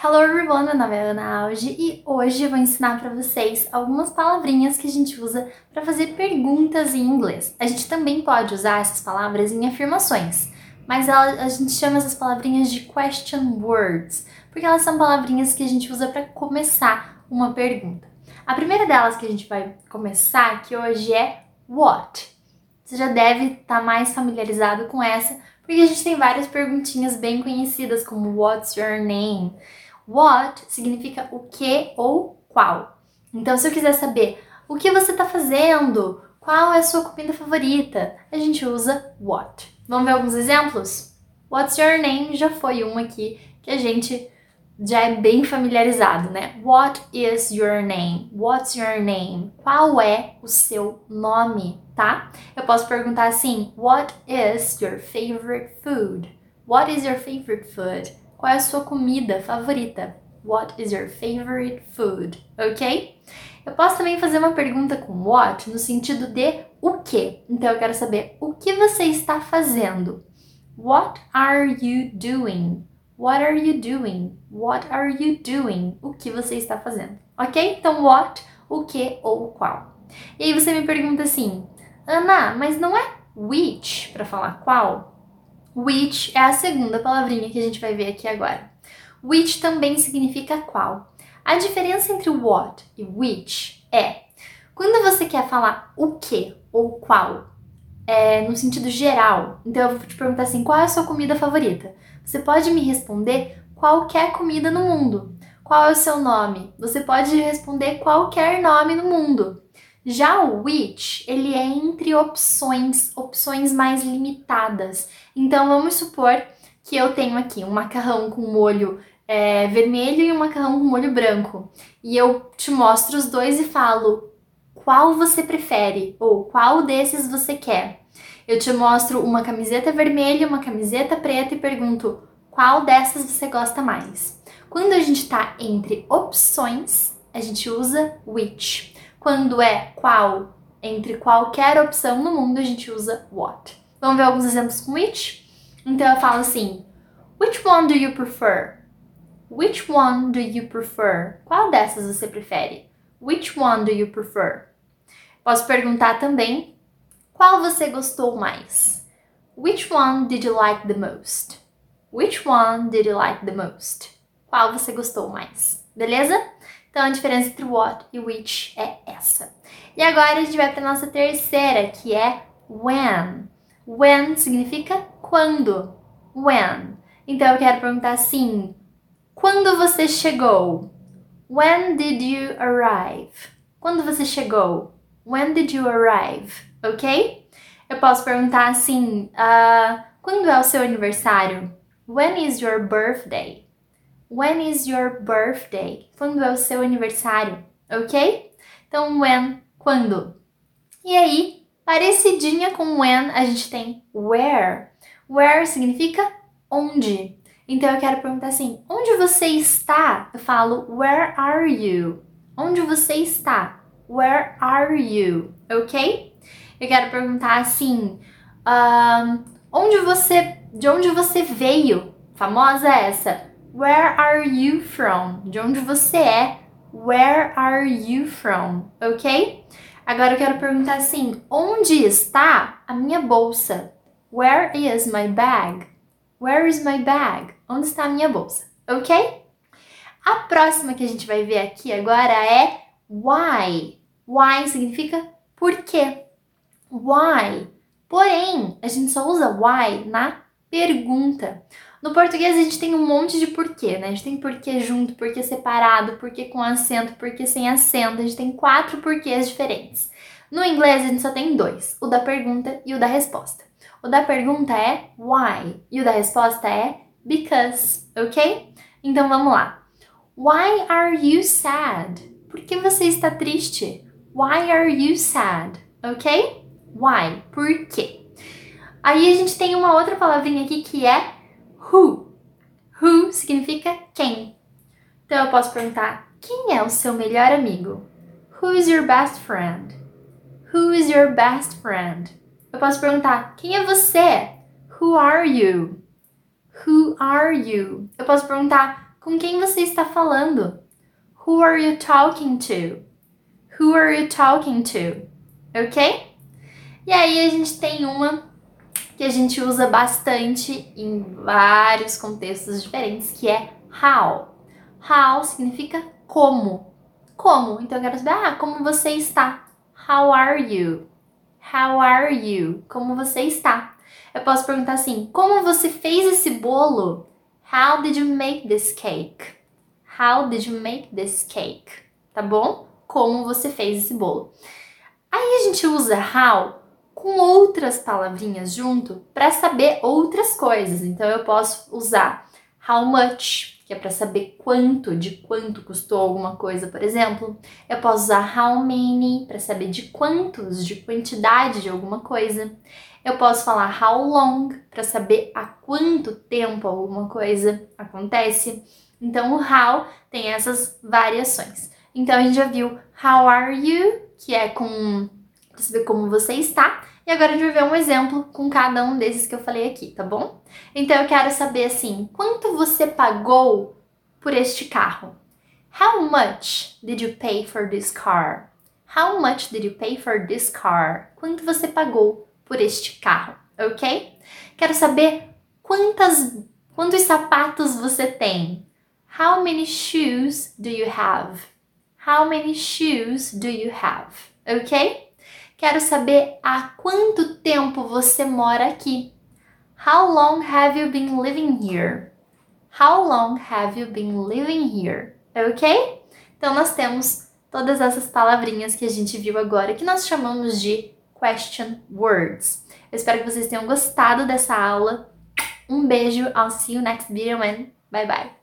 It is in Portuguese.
Hello everyone, meu nome é Ana Auge e hoje eu vou ensinar para vocês algumas palavrinhas que a gente usa para fazer perguntas em inglês. A gente também pode usar essas palavras em afirmações, mas a, gente chama essas palavrinhas de question words, porque elas são palavrinhas que a gente usa para começar uma pergunta. A primeira delas que a gente vai começar aqui hoje é what. Você já deve estar tá mais familiarizado com essa, porque a gente tem várias perguntinhas bem conhecidas, como What's your name? What significa o que ou qual. Então, se eu quiser saber o que você está fazendo, qual é a sua comida favorita, a gente usa what. Vamos ver alguns exemplos? What's your name já foi um aqui que a gente já é bem familiarizado, né? What is your name? What's your name? Qual é o seu nome, tá? Eu posso perguntar assim: What is your favorite food? What is your favorite food? Qual é a sua comida favorita? What is your favorite food? Ok? Eu posso também fazer uma pergunta com what no sentido de o que. Então eu quero saber o que você está fazendo. What are you doing? What are you doing? What are you doing? O que você está fazendo? Ok? Então, what, o que ou qual. E aí você me pergunta assim, Ana, mas não é which para falar qual? Which é a segunda palavrinha que a gente vai ver aqui agora. Which também significa qual. A diferença entre what e which é quando você quer falar o que ou qual, é, no sentido geral. Então eu vou te perguntar assim: qual é a sua comida favorita? Você pode me responder qualquer comida no mundo. Qual é o seu nome? Você pode responder qualquer nome no mundo. Já o which, ele é entre opções, opções mais limitadas. Então vamos supor que eu tenho aqui um macarrão com molho é, vermelho e um macarrão com molho branco. E eu te mostro os dois e falo qual você prefere ou qual desses você quer. Eu te mostro uma camiseta vermelha, uma camiseta preta e pergunto qual dessas você gosta mais. Quando a gente está entre opções, a gente usa which. Quando é qual entre qualquer opção no mundo, a gente usa what. Vamos ver alguns exemplos com which? Então eu falo assim: Which one do you prefer? Which one do you prefer? Qual dessas você prefere? Which one do you prefer? Posso perguntar também qual você gostou mais? Which one did you like the most? Which one did you like the most? Qual você gostou mais? Beleza? Então a diferença entre what e which é essa. E agora a gente vai para nossa terceira, que é when. When significa quando. When. Então eu quero perguntar assim: quando você chegou? When did you arrive? Quando você chegou? When did you arrive? ok? Eu posso perguntar assim: uh, quando é o seu aniversário? When is your birthday? When is your birthday? Quando é o seu aniversário? Ok? Então, when, quando. E aí, parecidinha com when, a gente tem where. Where significa onde. Então eu quero perguntar assim: onde você está? Eu falo where are you? Onde você está? Where are you? Ok? Eu quero perguntar assim: um, onde você, de onde você veio? Famosa essa. Where are you from? De onde você é? Where are you from? Ok? Agora eu quero perguntar assim: onde está a minha bolsa? Where is my bag? Where is my bag? Onde está a minha bolsa? Ok? A próxima que a gente vai ver aqui agora é why. Why significa por quê why. Porém, a gente só usa why na pergunta. No português a gente tem um monte de porquê, né? A gente tem porquê junto, porquê separado, porquê com acento, porquê sem acento. A gente tem quatro porquês diferentes. No inglês a gente só tem dois: o da pergunta e o da resposta. O da pergunta é why e o da resposta é because, ok? Então vamos lá. Why are you sad? Por que você está triste? Why are you sad? Ok? Why? Por quê? Aí a gente tem uma outra palavrinha aqui que é who. Who significa quem. Então eu posso perguntar: quem é o seu melhor amigo? Who is your best friend? Who is your best friend? Eu posso perguntar: quem é você? Who are you? Who are you? Eu posso perguntar: Com quem você está falando? Who are you talking to? Who are you talking to? Ok? E aí a gente tem uma que a gente usa bastante em vários contextos diferentes, que é how. How significa como. Como? Então eu quero saber, ah, como você está? How are you? How are you? Como você está? Eu posso perguntar assim: como você fez esse bolo? How did you make this cake? How did you make this cake? Tá bom? Como você fez esse bolo. Aí a gente usa how com outras palavrinhas junto para saber outras coisas. Então eu posso usar how much, que é para saber quanto, de quanto custou alguma coisa, por exemplo. Eu posso usar how many para saber de quantos, de quantidade de alguma coisa. Eu posso falar how long para saber há quanto tempo alguma coisa acontece. Então, o how tem essas variações. Então, a gente já viu how are you, que é com para saber como você está. E agora a gente vai ver um exemplo com cada um desses que eu falei aqui, tá bom? Então, eu quero saber assim, quanto você pagou por este carro? How much did you pay for this car? How much did you pay for this car? Quanto você pagou por este carro, ok? Quero saber quantas, quantos sapatos você tem. How many shoes do you have? How many shoes do you have? Ok? Quero saber há quanto tempo você mora aqui. How long have you been living here? How long have you been living here? Ok? Então nós temos todas essas palavrinhas que a gente viu agora que nós chamamos de question words. Eu espero que vocês tenham gostado dessa aula. Um beijo, I'll see you next video and bye bye.